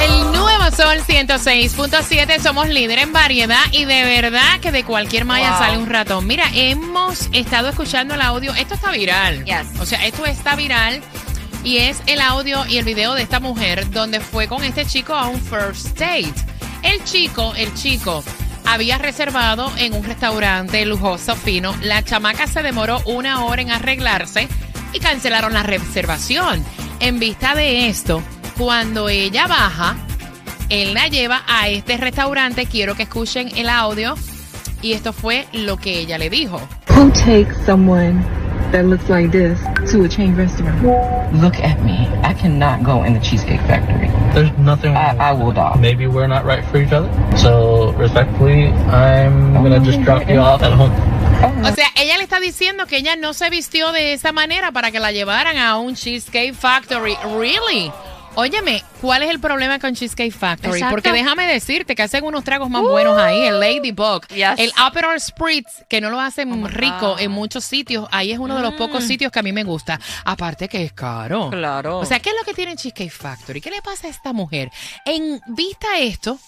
El nuevo Sol 106.7, somos líder en variedad y de verdad que de cualquier malla Wow. sale un ratón. Mira, hemos estado escuchando el audio, esto está viral. Yes. O sea, esto está viral y es el audio y el video de esta mujer donde fue con este chico a un first date. El chico, el chico había reservado en un restaurante lujoso fino. La chamaca se demoró una hora en arreglarse y cancelaron la reservación. En vista de esto, cuando ella baja, él la lleva a este restaurante. Quiero que escuchen el audio. Y esto fue lo que ella le dijo. That looks like this to a chain restaurant? Look at me. I cannot go in the Cheesecake Factory. There's nothing wrong. I, I will die. Maybe we're not right for each other. So, respectfully, I'm gonna just drop you off at home. O sea, ella le está diciendo que ella no se vistió de esa manera para que la llevaran a un Cheesecake Factory. Really? Óyeme, ¿cuál es el problema con Cheesecake Factory? Exacto. Porque déjame decirte que hacen unos tragos más buenos ahí, el Ladybug, Yes. el Aperol Spritz, que no lo hacen my rico God. en muchos sitios. Ahí es uno de los pocos sitios que a mí me gusta. Aparte que es caro. Claro. O sea, ¿qué es lo que tiene Cheesecake Factory? ¿Qué le pasa a esta mujer? En vista a esto,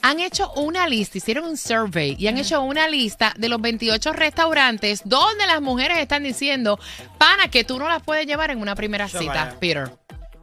han hecho una lista, hicieron un survey y han hecho una lista de los 28 restaurantes donde las mujeres están diciendo, pana, que tú no las puedes llevar en una primera cita, vaya. Peter.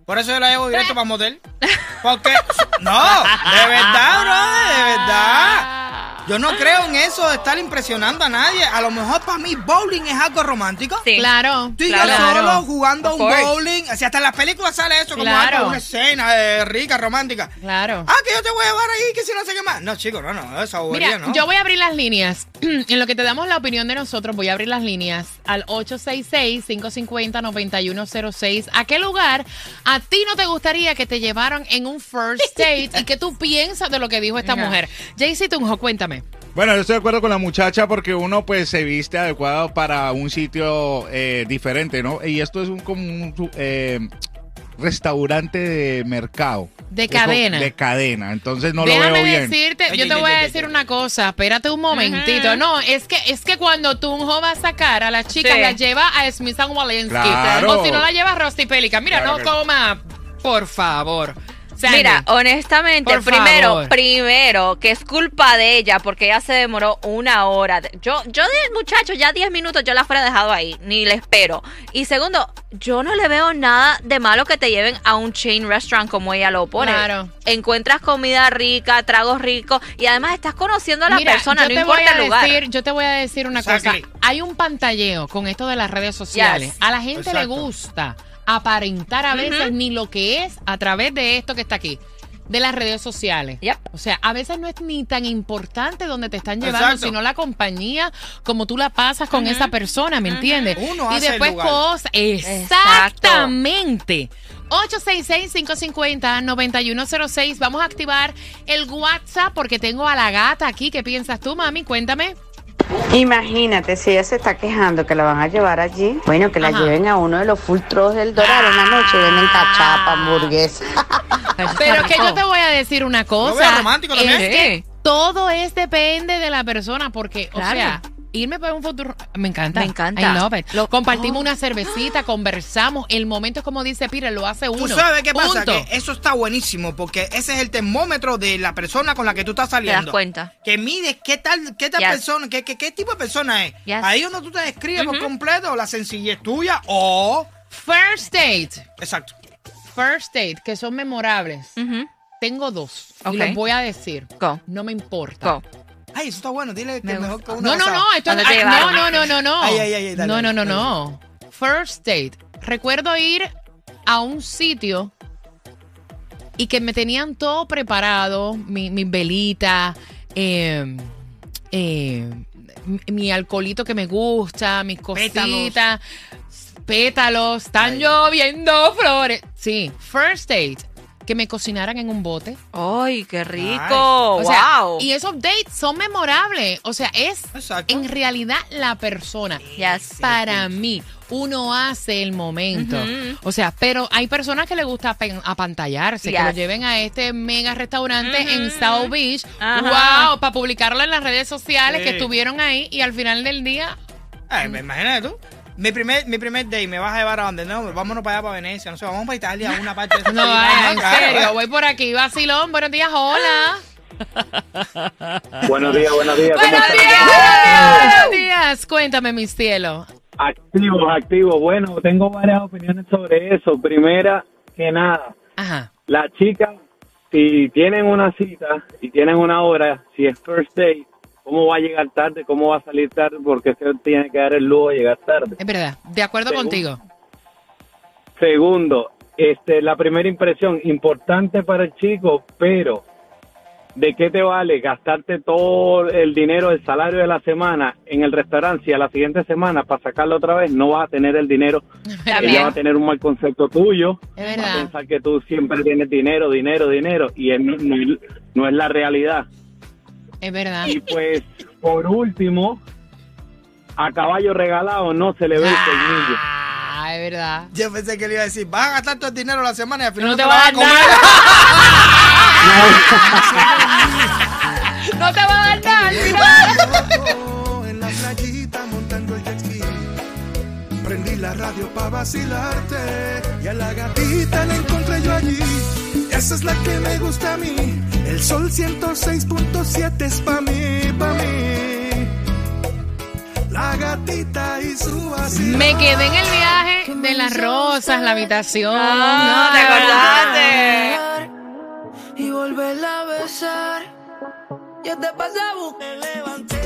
Por eso yo la llevo directo para motel. Porque. No, de verdad, brother, de verdad. Yo no creo en eso de estar impresionando a nadie. A lo mejor para mí bowling es algo romántico. Sí. Claro, Tú y yo claro. solo jugando Of un course. bowling. O sea, hasta en las películas sale eso como Claro. algo, una escena eh, rica, romántica. Claro. Ah, que yo te voy a llevar ahí, que si no sé qué más. No, chico, no, no, esa bobería, Mira, ¿no? yo voy a abrir las líneas. en lo que te damos la opinión de nosotros, voy a abrir las líneas al 866-550-9106. ¿A qué lugar a ti no te gustaría que te llevaran en un first date? ¿Y qué tú piensas de lo que dijo esta Mira. mujer? Jaycee Tunjo, cuéntame. Bueno, yo estoy de acuerdo con la muchacha porque uno pues se viste adecuado para un sitio eh, diferente, ¿no? Y esto es un como un eh, restaurante de mercado. De cadena. De cadena, entonces no lo veo bien. decirte, yo te voy a decir una cosa, espérate un momentito. No, es que es que cuando Tunjo va a sacar a las chicas, Sí. las lleva a Smith Walensky. Claro. O si no la lleva a Rusty Pelican. Mira, Claro no que- coma, por favor. Sandy. Mira, honestamente, Por primero, favor. primero, que es culpa de ella porque ella se demoró una hora. Yo, yo de muchacho, ya 10 minutos yo la fuera dejado ahí, ni le espero. Y segundo, yo no le veo nada de malo que te lleven a un chain restaurant como ella lo pone. Claro. Encuentras comida rica, tragos ricos y además estás conociendo a la Mira, persona, no importa el lugar. Decir, yo te voy a decir una Exactly. cosa. Hay un pantalleo con esto de las redes sociales. Yes. A la gente le gusta aparentar a veces ni lo que es a través de esto que está aquí. De las redes sociales. Yep. O sea, a veces no es ni tan importante donde te están llevando, Exacto. sino la compañía, como tú la pasas con esa persona, ¿me entiendes? Uno y hace el después lugar. cosas. Exactamente. 866-550-9106. Vamos a activar el WhatsApp porque tengo a la gata aquí. ¿Qué piensas tú, mami? Cuéntame. Imagínate, si ella se está quejando que la van a llevar allí, bueno, que la Ajá. lleven a uno de los full trucks del Dorado en la noche, venden cachapa, hamburguesa. Pero que yo te voy a decir una cosa. veo romántico también. Es que todo es depende de la persona porque, o sea, irme para un futuro me encanta. Me encanta. I love it. Lo- Compartimos Oh. una cervecita, conversamos. El momento es como dice Pire, lo hace uno. Tú sabes qué pasa, Punto. que eso está buenísimo porque ese es el termómetro de la persona con la que tú estás Te saliendo. das cuenta. Que mides qué tal, qué tal Yes. persona, qué, qué, qué tipo de persona es. Yes. Ahí donde tú te describes por completo la sencillez tuya o... First date. Exacto. First date, que son memorables. Tengo dos. Ok. Y los voy a decir. Go. No me importa. Go. Ay, eso está bueno. Dile que Me mejor gusta. que uno No, no, sabe. no, esto ¿Dónde no, te ay, llevaron? no, no, no, no, no. Ay, ay, ay, dale, no, no, no, dale. no. First date. Recuerdo ir a un sitio y que me tenían todo preparado, mi, mis velitas, eh, eh, mi- mi alcoholito que me gusta, mis cositas, pétalos, están lloviendo flores. Sí, first date. Que me cocinaran en un bote. ¡Ay, qué rico! O sea, ¡Wow! y esos dates son memorables. O sea, es Exacto. en realidad la persona. Yes. Para mí, uno hace el momento. O sea, pero hay personas que les gusta apantallarse, que lo lleven a este mega restaurante en South Beach. Wow, para publicarlo en las redes sociales Sí. que estuvieron ahí y al final del día. Ay, me imagínate tú. Mi primer, mi primer day, me vas a llevar a donde no, vámonos para allá, para Venecia, no sé, vamos para Italia, a una parte de No, vaya, en claro, serio, voy por aquí, vacilón, buenos días, hola. Buenos días, buenos días. ¿cómo Buenos días, buenos días. Cuéntame, mi cielo. Activos, activos. Bueno, tengo varias opiniones sobre eso. Primera que nada, Ajá. la chica, si tienen una cita y tienen una hora, si es first date, ¿cómo va a llegar tarde? ¿Cómo va a salir tarde? Porque se tiene que dar el lujo de llegar tarde. Es verdad, de acuerdo Según- contigo. Segundo, este, la primera impresión, importante para el chico, pero ¿de qué te vale gastarte todo el dinero, el salario de la semana en el restaurante si a la siguiente semana para sacarlo otra vez no vas a tener el dinero? Ella va a tener un mal concepto tuyo, Es va a pensar que tú siempre tienes dinero, dinero, dinero, y no, no es la realidad. Es verdad. Y pues, por último, a caballo regalado no se le ve el colmillo. Ah, es verdad. Yo pensé que le iba a decir, vas a gastar todo el dinero la semana y al final No no, te te va vas a a dar comer. No te va a dar nada al final. En la playita montando el jet ski. Prendí la radio para vacilarte. Y a la gatita la encontré yo allí. Esa es la que me gusta a mí. El sol 106.7 es pa' mí, pa' mí. La gatita y su vacilón. Me quedé en el viaje de las rosas, la habitación. Ah, ¿te acordaste? Y volverla a besar. Yo te pasé a buscar. Levanté.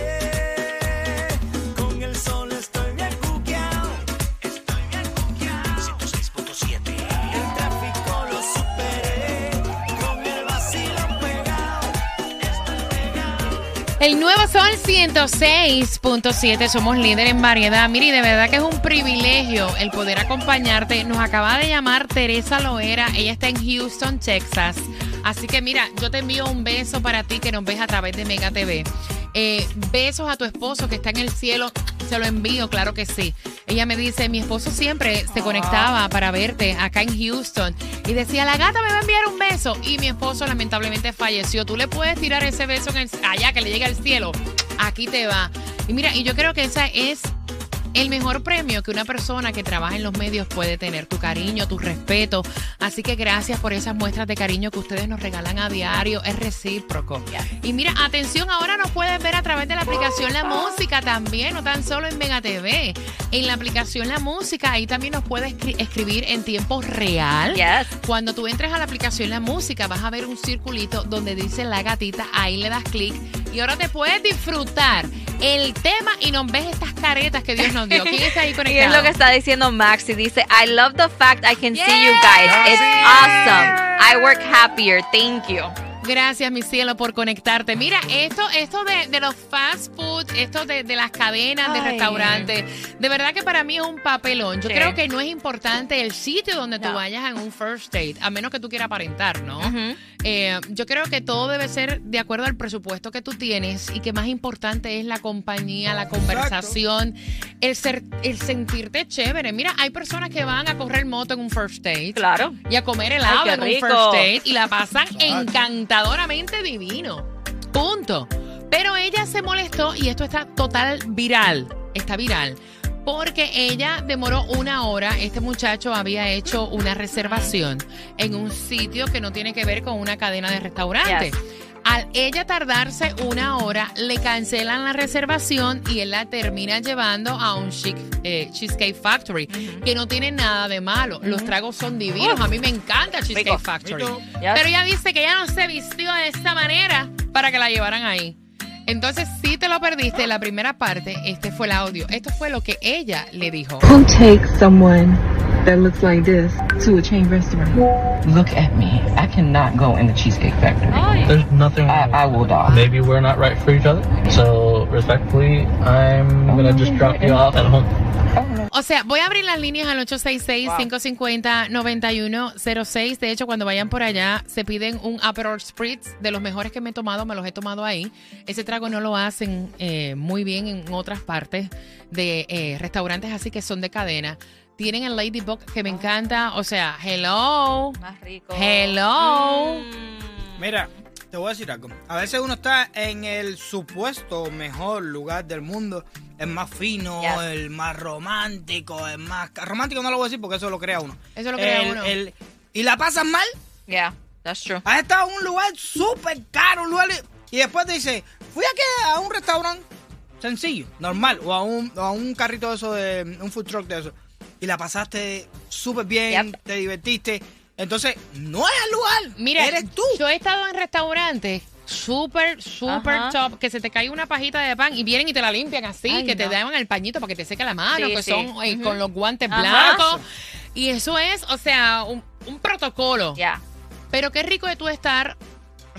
El nuevo Sol 106.7, somos líder en variedad. Miri, de verdad que es un privilegio el poder acompañarte. Nos acaba de llamar Teresa Loera, ella está en Houston, Texas. Así que mira, yo te envío un beso para ti que nos ves a través de Mega TV. Eh, besos a tu esposo que está en el cielo, se lo envío, claro que sí. Ella me dice, mi esposo siempre se conectaba para verte acá en Houston y decía, la gata me va a enviar un beso y mi esposo lamentablemente falleció. Tú le puedes tirar ese beso allá que le llegue al cielo. Aquí te va. Y mira, y yo creo que esa es el mejor premio que una persona que trabaja en los medios puede tener, tu cariño, tu respeto. Así que gracias por esas muestras de cariño que ustedes nos regalan a diario, es recíproco. Y mira, atención, ahora nos puedes ver a través de la aplicación La Música también, no tan solo en Mega TV. En la aplicación La Música, ahí también nos puedes escri- escribir en tiempo real. Yes. Cuando tú entres a la aplicación La Música, vas a ver un circulito donde dice la gatita, ahí le das clic y ahora te puedes disfrutar el tema y nos ves estas caretas que Dios nos dio. ¿Quién está ahí Y es lo que está diciendo Maxi. Dice, I love the fact I can see you guys. It's awesome. I work happier. Thank you. Gracias, mi cielo, por conectarte. Mira, esto, esto de, de los fast food, esto de, de las cadenas de Ay. restaurantes, de verdad que para mí es un papelón. Yo Sí. creo que no es importante el sitio donde tú vayas en un first date, a menos que tú quieras aparentar, ¿no? Eh, yo creo que todo debe ser de acuerdo al presupuesto que tú tienes y que más importante es la compañía, la conversación, el, ser, el sentirte chévere. Mira, hay personas que van a correr moto en un first date Claro. y a comer helado Ay, en un first date y la pasan divino. Punto. Pero ella se molestó y esto está total viral. Está viral. Porque ella demoró una hora. Este muchacho había hecho una reservación en un sitio que no tiene que ver con una cadena de restaurantes. Al ella tardarse una hora, le cancelan la reservación y él la termina llevando a un chic- eh, Cheesecake Factory, que no tiene nada de malo. Los tragos son divinos. A mí me encanta Cheesecake Rico. Factory. Rico. Yes. Pero ella dice que ella no se vistió de esta manera para que la llevaran ahí. Entonces, si te lo perdiste, la primera parte, este fue el audio. Esto fue lo que ella le dijo. Someone that looks like this to a chain restaurant? Look at me. I cannot go in the Cheesecake Factory. Ay. There's nothing I, wrong. I will die. Maybe we're not right for each other. So respectfully, I'm gonna just drop you off at home. O sea, voy a abrir las líneas al 866-550-9106. De hecho, cuando vayan por allá, se piden un Aperol Spritz de los mejores que me he tomado. Me los he tomado ahí. Ese trago no lo hacen eh, muy bien en otras partes de eh, restaurantes, así que son de cadena. Tienen el Ladybug que me encanta. O sea, hello. Más rico. Hello. Mm. Mira, te voy a decir algo. A veces uno está en el supuesto mejor lugar del mundo. El más fino, Yes. el más romántico, el más... Romántico no lo voy a decir porque eso lo crea uno. Eso lo crea El- uno. el- y la pasas mal. Yeah, that's true. Has estado en un lugar súper caro, un lugar... Y después te dice, fui aquí a un restaurante sencillo, normal, o a un, o a un carrito de eso, de un food truck de eso. Y la pasaste súper bien, Yep. te divertiste. Entonces, no es el lugar, Mira, eres tú. yo he estado en restaurantes súper, súper top, que se te cae una pajita de pan y vienen y te la limpian así, Ay, que te dan el pañito para que te seque la mano, Sí, que sí. son eh, con los guantes Ajá. blancos. Y eso es, o sea, un, un protocolo. Yeah. Pero qué rico de tú estar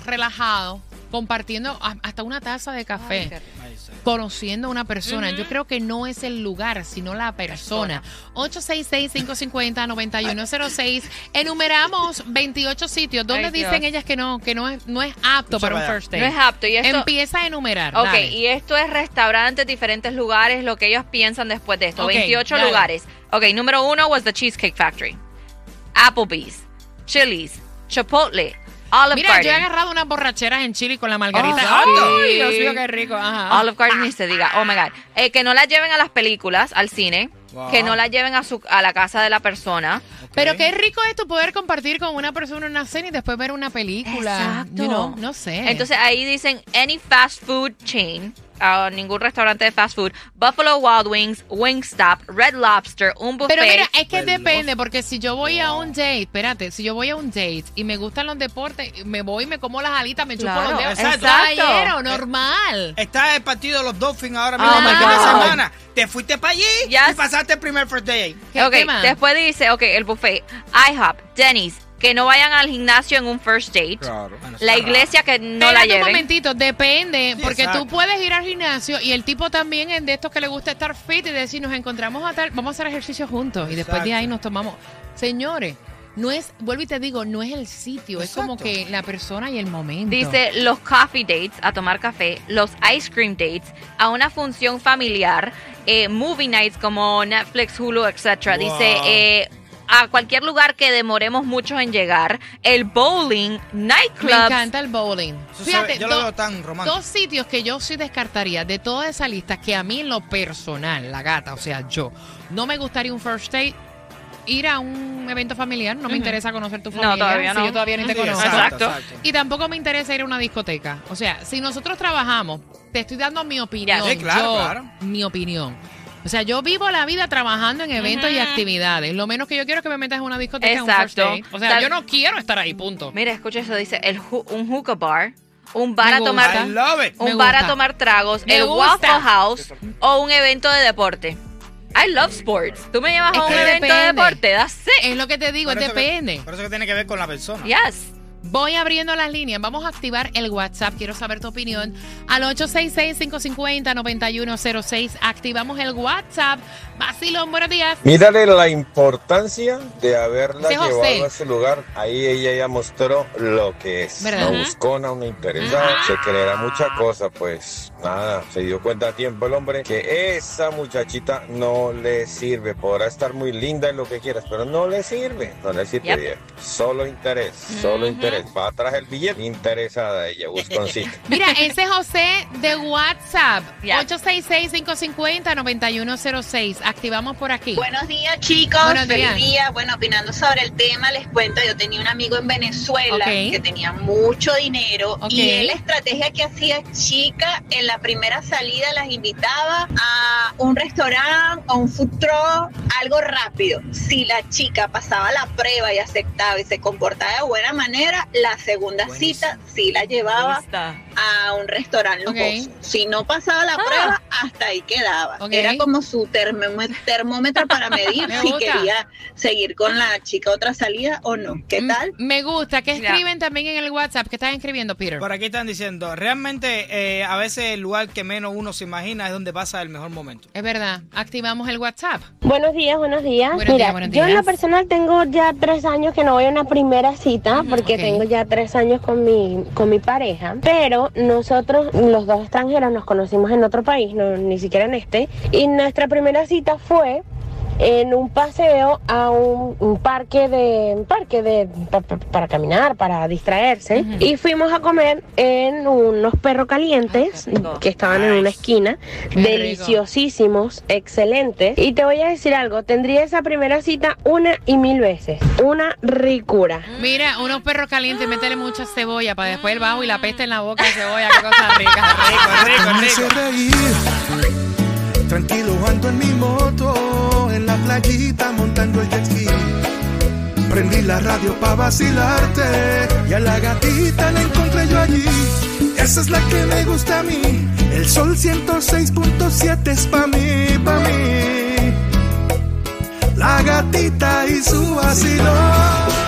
relajado, compartiendo hasta una taza de café. Ay. Conociendo a una persona. Yo creo que no es el lugar, sino la persona. 866-550-9106. Enumeramos 28 sitios. ¿Dónde Ay, dicen ellas que no, que no es, no es apto para un first No date? es apto. Y esto, Empieza a enumerar. Ok, dale. y esto es restaurantes, diferentes lugares, lo que ellos piensan después de esto. Ok, 28 dale. lugares. Ok, número uno was the Cheesecake Factory. Applebee's, Chili's, Chipotle, Olive Mira, yo he agarrado unas borracheras en Chile con la margarita. Ah, ¡Ay, sí. Dios mío, qué rico! Ajá. Olive Garden ni se diga. Oh my God. Eh, que no la lleven a las películas, al cine. Wow. Que no la lleven a, su, a la casa de la persona. Pero qué rico es tu poder compartir con una persona una cena y después ver una película. Exacto. You know, no sé. Entonces ahí dicen any fast food chain, ah, ningún restaurante de fast food, Buffalo Wild Wings, Wingstop, Red Lobster, un buffet. Pero mira, es que depende, porque si yo voy a un date, espérate, si yo voy a un date y me gustan los deportes, me voy, me como las alitas, me chupo Claro, los dedos. exacto. Caballero, normal. Está el partido de los Dolphins ahora Oh mismo de God. semana. Te fuiste para allí Yes. y pasaste el primer first day ahí. ¿Qué, ok, qué más? después dice, ok, el buffet, IHOP, Denny's, que no vayan al gimnasio en un first date. Bueno, La iglesia que no la Espérate un lleven. momentito, depende, Sí, porque exacto. tú puedes ir al gimnasio y el tipo también es de estos que le gusta estar fit y decir, nos encontramos a tal, vamos a hacer ejercicio juntos y después de ahí nos tomamos. Señores, no es, vuelvo y te digo, no es el sitio, es como que la persona y el momento. Dice los coffee dates, a tomar café, los ice cream dates, a una función familiar, eh, movie nights como Netflix, Hulu, etc. Wow. Dice eh, a cualquier lugar que demoremos mucho en llegar, el bowling, Me nightclubs. encanta el bowling. Fíjate, yo lo do- veo tan romántico. dos sitios que yo sí descartaría de toda esa lista que a mí en lo personal, la gata, o sea, yo, no me gustaría un first date. Ir a un evento familiar, no me interesa conocer tu No, familia. todavía si no. yo todavía ni te Sí, conozco. Exacto. Y tampoco me interesa ir a una discoteca. O sea, si nosotros trabajamos, te estoy dando mi opinión. Sí, claro, yo, claro. Mi opinión. O sea, yo vivo la vida trabajando en eventos y actividades. Lo menos que yo quiero es que me metas en una discoteca en un first Exacto. date. O sea, Tal- yo no quiero estar ahí, punto. Mira, escucha eso, dice el un hookah bar, un bar a tomar un bar a tomar tragos, Me el gusta. Waffle House o un evento de deporte. I love sports. Tú me llevas Es a un evento de depende. deporte, that's it. Es lo que te digo, Por eso que- depende. por eso que tiene que ver con la persona. Yes. Voy abriendo las líneas. Vamos a activar el WhatsApp. Quiero saber tu opinión. Al 866-550-9106. Activamos el WhatsApp. Vacilón, buenos días. Mírale la importancia de haberla José. llevado a ese lugar. Ahí ella ya mostró lo que es. ¿Verdad? Una buscona, una interesada. Se creerá mucha cosa, pues nada. Se dio cuenta a tiempo el hombre que esa muchachita no le sirve. Podrá estar muy linda en lo que quieras, pero no le sirve. No le sirve Yep. bien. Solo interés, solo Ujú. Interés. Para atrás el billete. Interesada ella, Wisconsin. Mira, ese es José de WhatsApp. Ya. 866-550-9106. Activamos por aquí. Buenos días, chicos. Buenos Feliz días. día. Bueno, opinando sobre el tema, les cuento, yo tenía un amigo en Venezuela que tenía mucho dinero y él la estrategia que hacía chica en la primera salida las invitaba a un restaurante o un food truck, algo rápido. Si la chica pasaba la prueba y aceptaba y se comportaba de buena manera, la segunda cita sí la llevaba a un restaurante lujoso. Si no pasaba la Ah. prueba, hasta ahí quedaba. Era como su termómetro para medir Me si quería seguir con la chica otra salida o no. ¿Qué tal? Me gusta. ¿Qué Ya. escriben también en el WhatsApp? ¿Qué están escribiendo, Peter? Por aquí están diciendo, realmente eh, a veces el lugar que menos uno se imagina es donde pasa el mejor momento. Es verdad. Activamos el WhatsApp. Buenos días, buenos días. Buenos Mira, días, buenos yo en días. lo personal tengo ya tres años que no voy a una primera cita porque tengo ya tres años con mi, con mi pareja. Pero nosotros, los dos extranjeros, nos conocimos en otro país, no, ni siquiera en este. Y nuestra primera cita fue en un paseo a un, un parque de un parque de pa- pa- para caminar, para distraerse y fuimos a comer en unos perros calientes Ay, que estaban en una esquina, deliciosísimos, excelentes. Y te voy a decir algo, tendría esa primera cita una y mil veces, una ricura. Mira, unos perros calientes, métele mucha cebolla para después el bajo y la peste en la boca de cebolla. Qué cosa rica. Rico, rico, rico. Tranquilo ando en mi moto, en la playita montando el jet ski. Prendí la radio pa' vacilarte y a la gatita la encontré yo allí. Esa es la que me gusta a mí. El sol 106.7 es pa' mí, pa' mí. La gatita y su vacilón.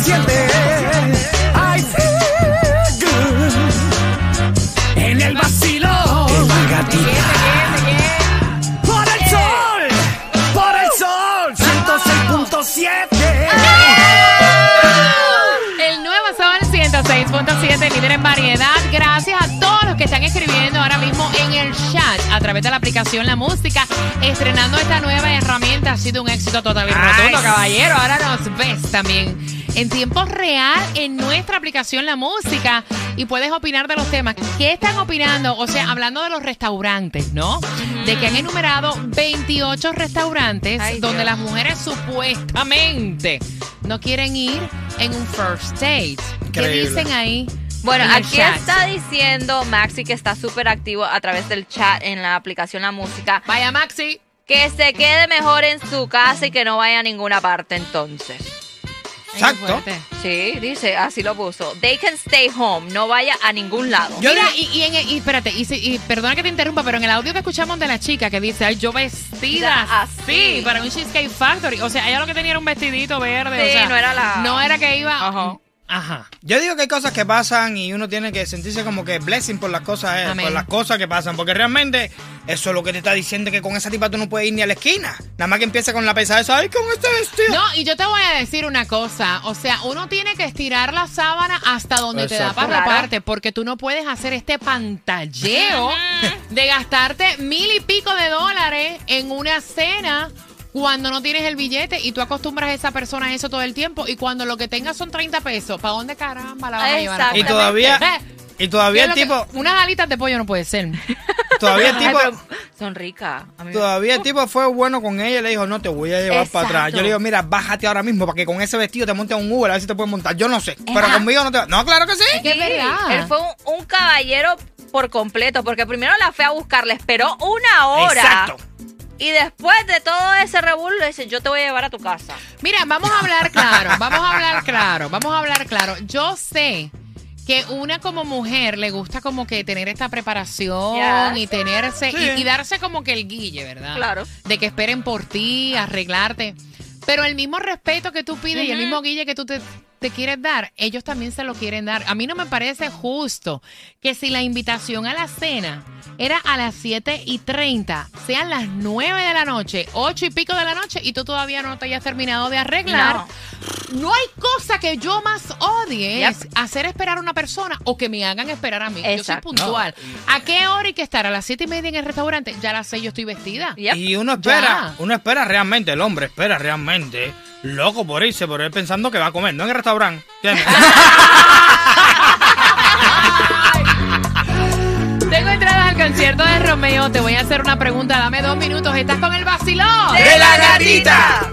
106.7 I feel good En el La gatita. Por el sol Por el sol 106.7 El nuevo Sol 106.7, líder en variedad. Gracias a todos los que están escribiendo ahora mismo el chat a través de la aplicación La Música, estrenando esta nueva herramienta. Ha sido un éxito total y rotundo, Nice. caballero. Ahora nos ves también en tiempo real en nuestra aplicación La Música y puedes opinar de los temas. ¿Qué están opinando? O sea, hablando de los restaurantes, ¿no? De que han enumerado 28 restaurantes Ay, donde Dios. las mujeres supuestamente no quieren ir en un first date. ¿Qué dicen ahí? Bueno, aquí chat? está diciendo Maxi que está súper activo a través del chat en la aplicación La Música. Vaya, Maxi. Que se quede mejor en su casa y que no vaya a ninguna parte entonces. Exacto. Sí, dice, así lo puso. They can stay home, no vaya a ningún lado. Yo Mira, y, y, en- y espérate, y, perdona que te interrumpa, pero en el audio que escuchamos de la chica que dice, ay, yo vestida así así. para un Cheesecake Factory. O sea, ella lo que tenía era un vestidito verde. o Sí, sea, no era la- No era que iba. Ajá. Ajá. Yo digo que hay cosas que pasan y uno tiene que sentirse como que blessing por las cosas, eh, por las cosas que pasan, porque realmente eso es lo que te está diciendo que con esa tipa tú no puedes ir ni a la esquina. Nada más que empieza con la pesadez, ay, con este vestido. No, y yo te voy a decir una cosa. O sea, uno tiene que estirar la sábana hasta donde te da para Claro. raparte, porque tú no puedes hacer este pantalleo de gastarte mil y pico de dólares en una cena cuando no tienes el billete y tú acostumbras a esa persona a eso todo el tiempo y cuando lo que tengas son 30 pesos, ¿para dónde caramba la vas a llevar? Exacto. Y todavía, y todavía el ¿qué es lo tipo, que- unas alitas de pollo no puede ser. todavía el Ay, tipo, pero son ricas. Todavía el tipo fue bueno con ella y le dijo, no te voy a llevar para atrás. Exacto. Yo le digo, mira, bájate ahora mismo para que con ese vestido te montes a un Uber, a ver si te puedes montar. Yo no sé, pero conmigo no te va. No, claro que sí. Es que es verdad. Él fue un, un caballero por completo, porque primero la fue a buscar, le esperó una hora. Exacto. Y después de todo ese revuelo, le dice, yo te voy a llevar a tu casa. Mira, vamos a hablar claro, vamos a hablar claro, vamos a hablar claro. Yo sé que una como mujer le gusta como que tener esta preparación y tenerse Sí. y, y darse como que el guille, ¿verdad? Claro. De que esperen por ti, arreglarte. Pero el mismo respeto que tú pides y el mismo guille que tú te, te quieres dar, ellos también se lo quieren dar. A mí no me parece justo que si la invitación a la cena era a las 7 y 30, sean las 9 de la noche, 8 y pico de la noche, y tú todavía no te hayas terminado de arreglar No. no hay cosa que yo más odie es hacer esperar a una persona o que me hagan esperar a mí. Yo soy Exacto. puntual. ¿A qué hora hay que estar? ¿A las siete y media en el restaurante? Ya a las seis yo estoy vestida. Y uno espera, Ya. uno espera realmente, el hombre espera realmente, loco por irse, por ir pensando que va a comer, no en el restaurante. Tengo entradas al concierto de Romeo. Te voy a hacer una pregunta. Dame dos minutos. ¿Estás con el vacilón? ¡De la gatita!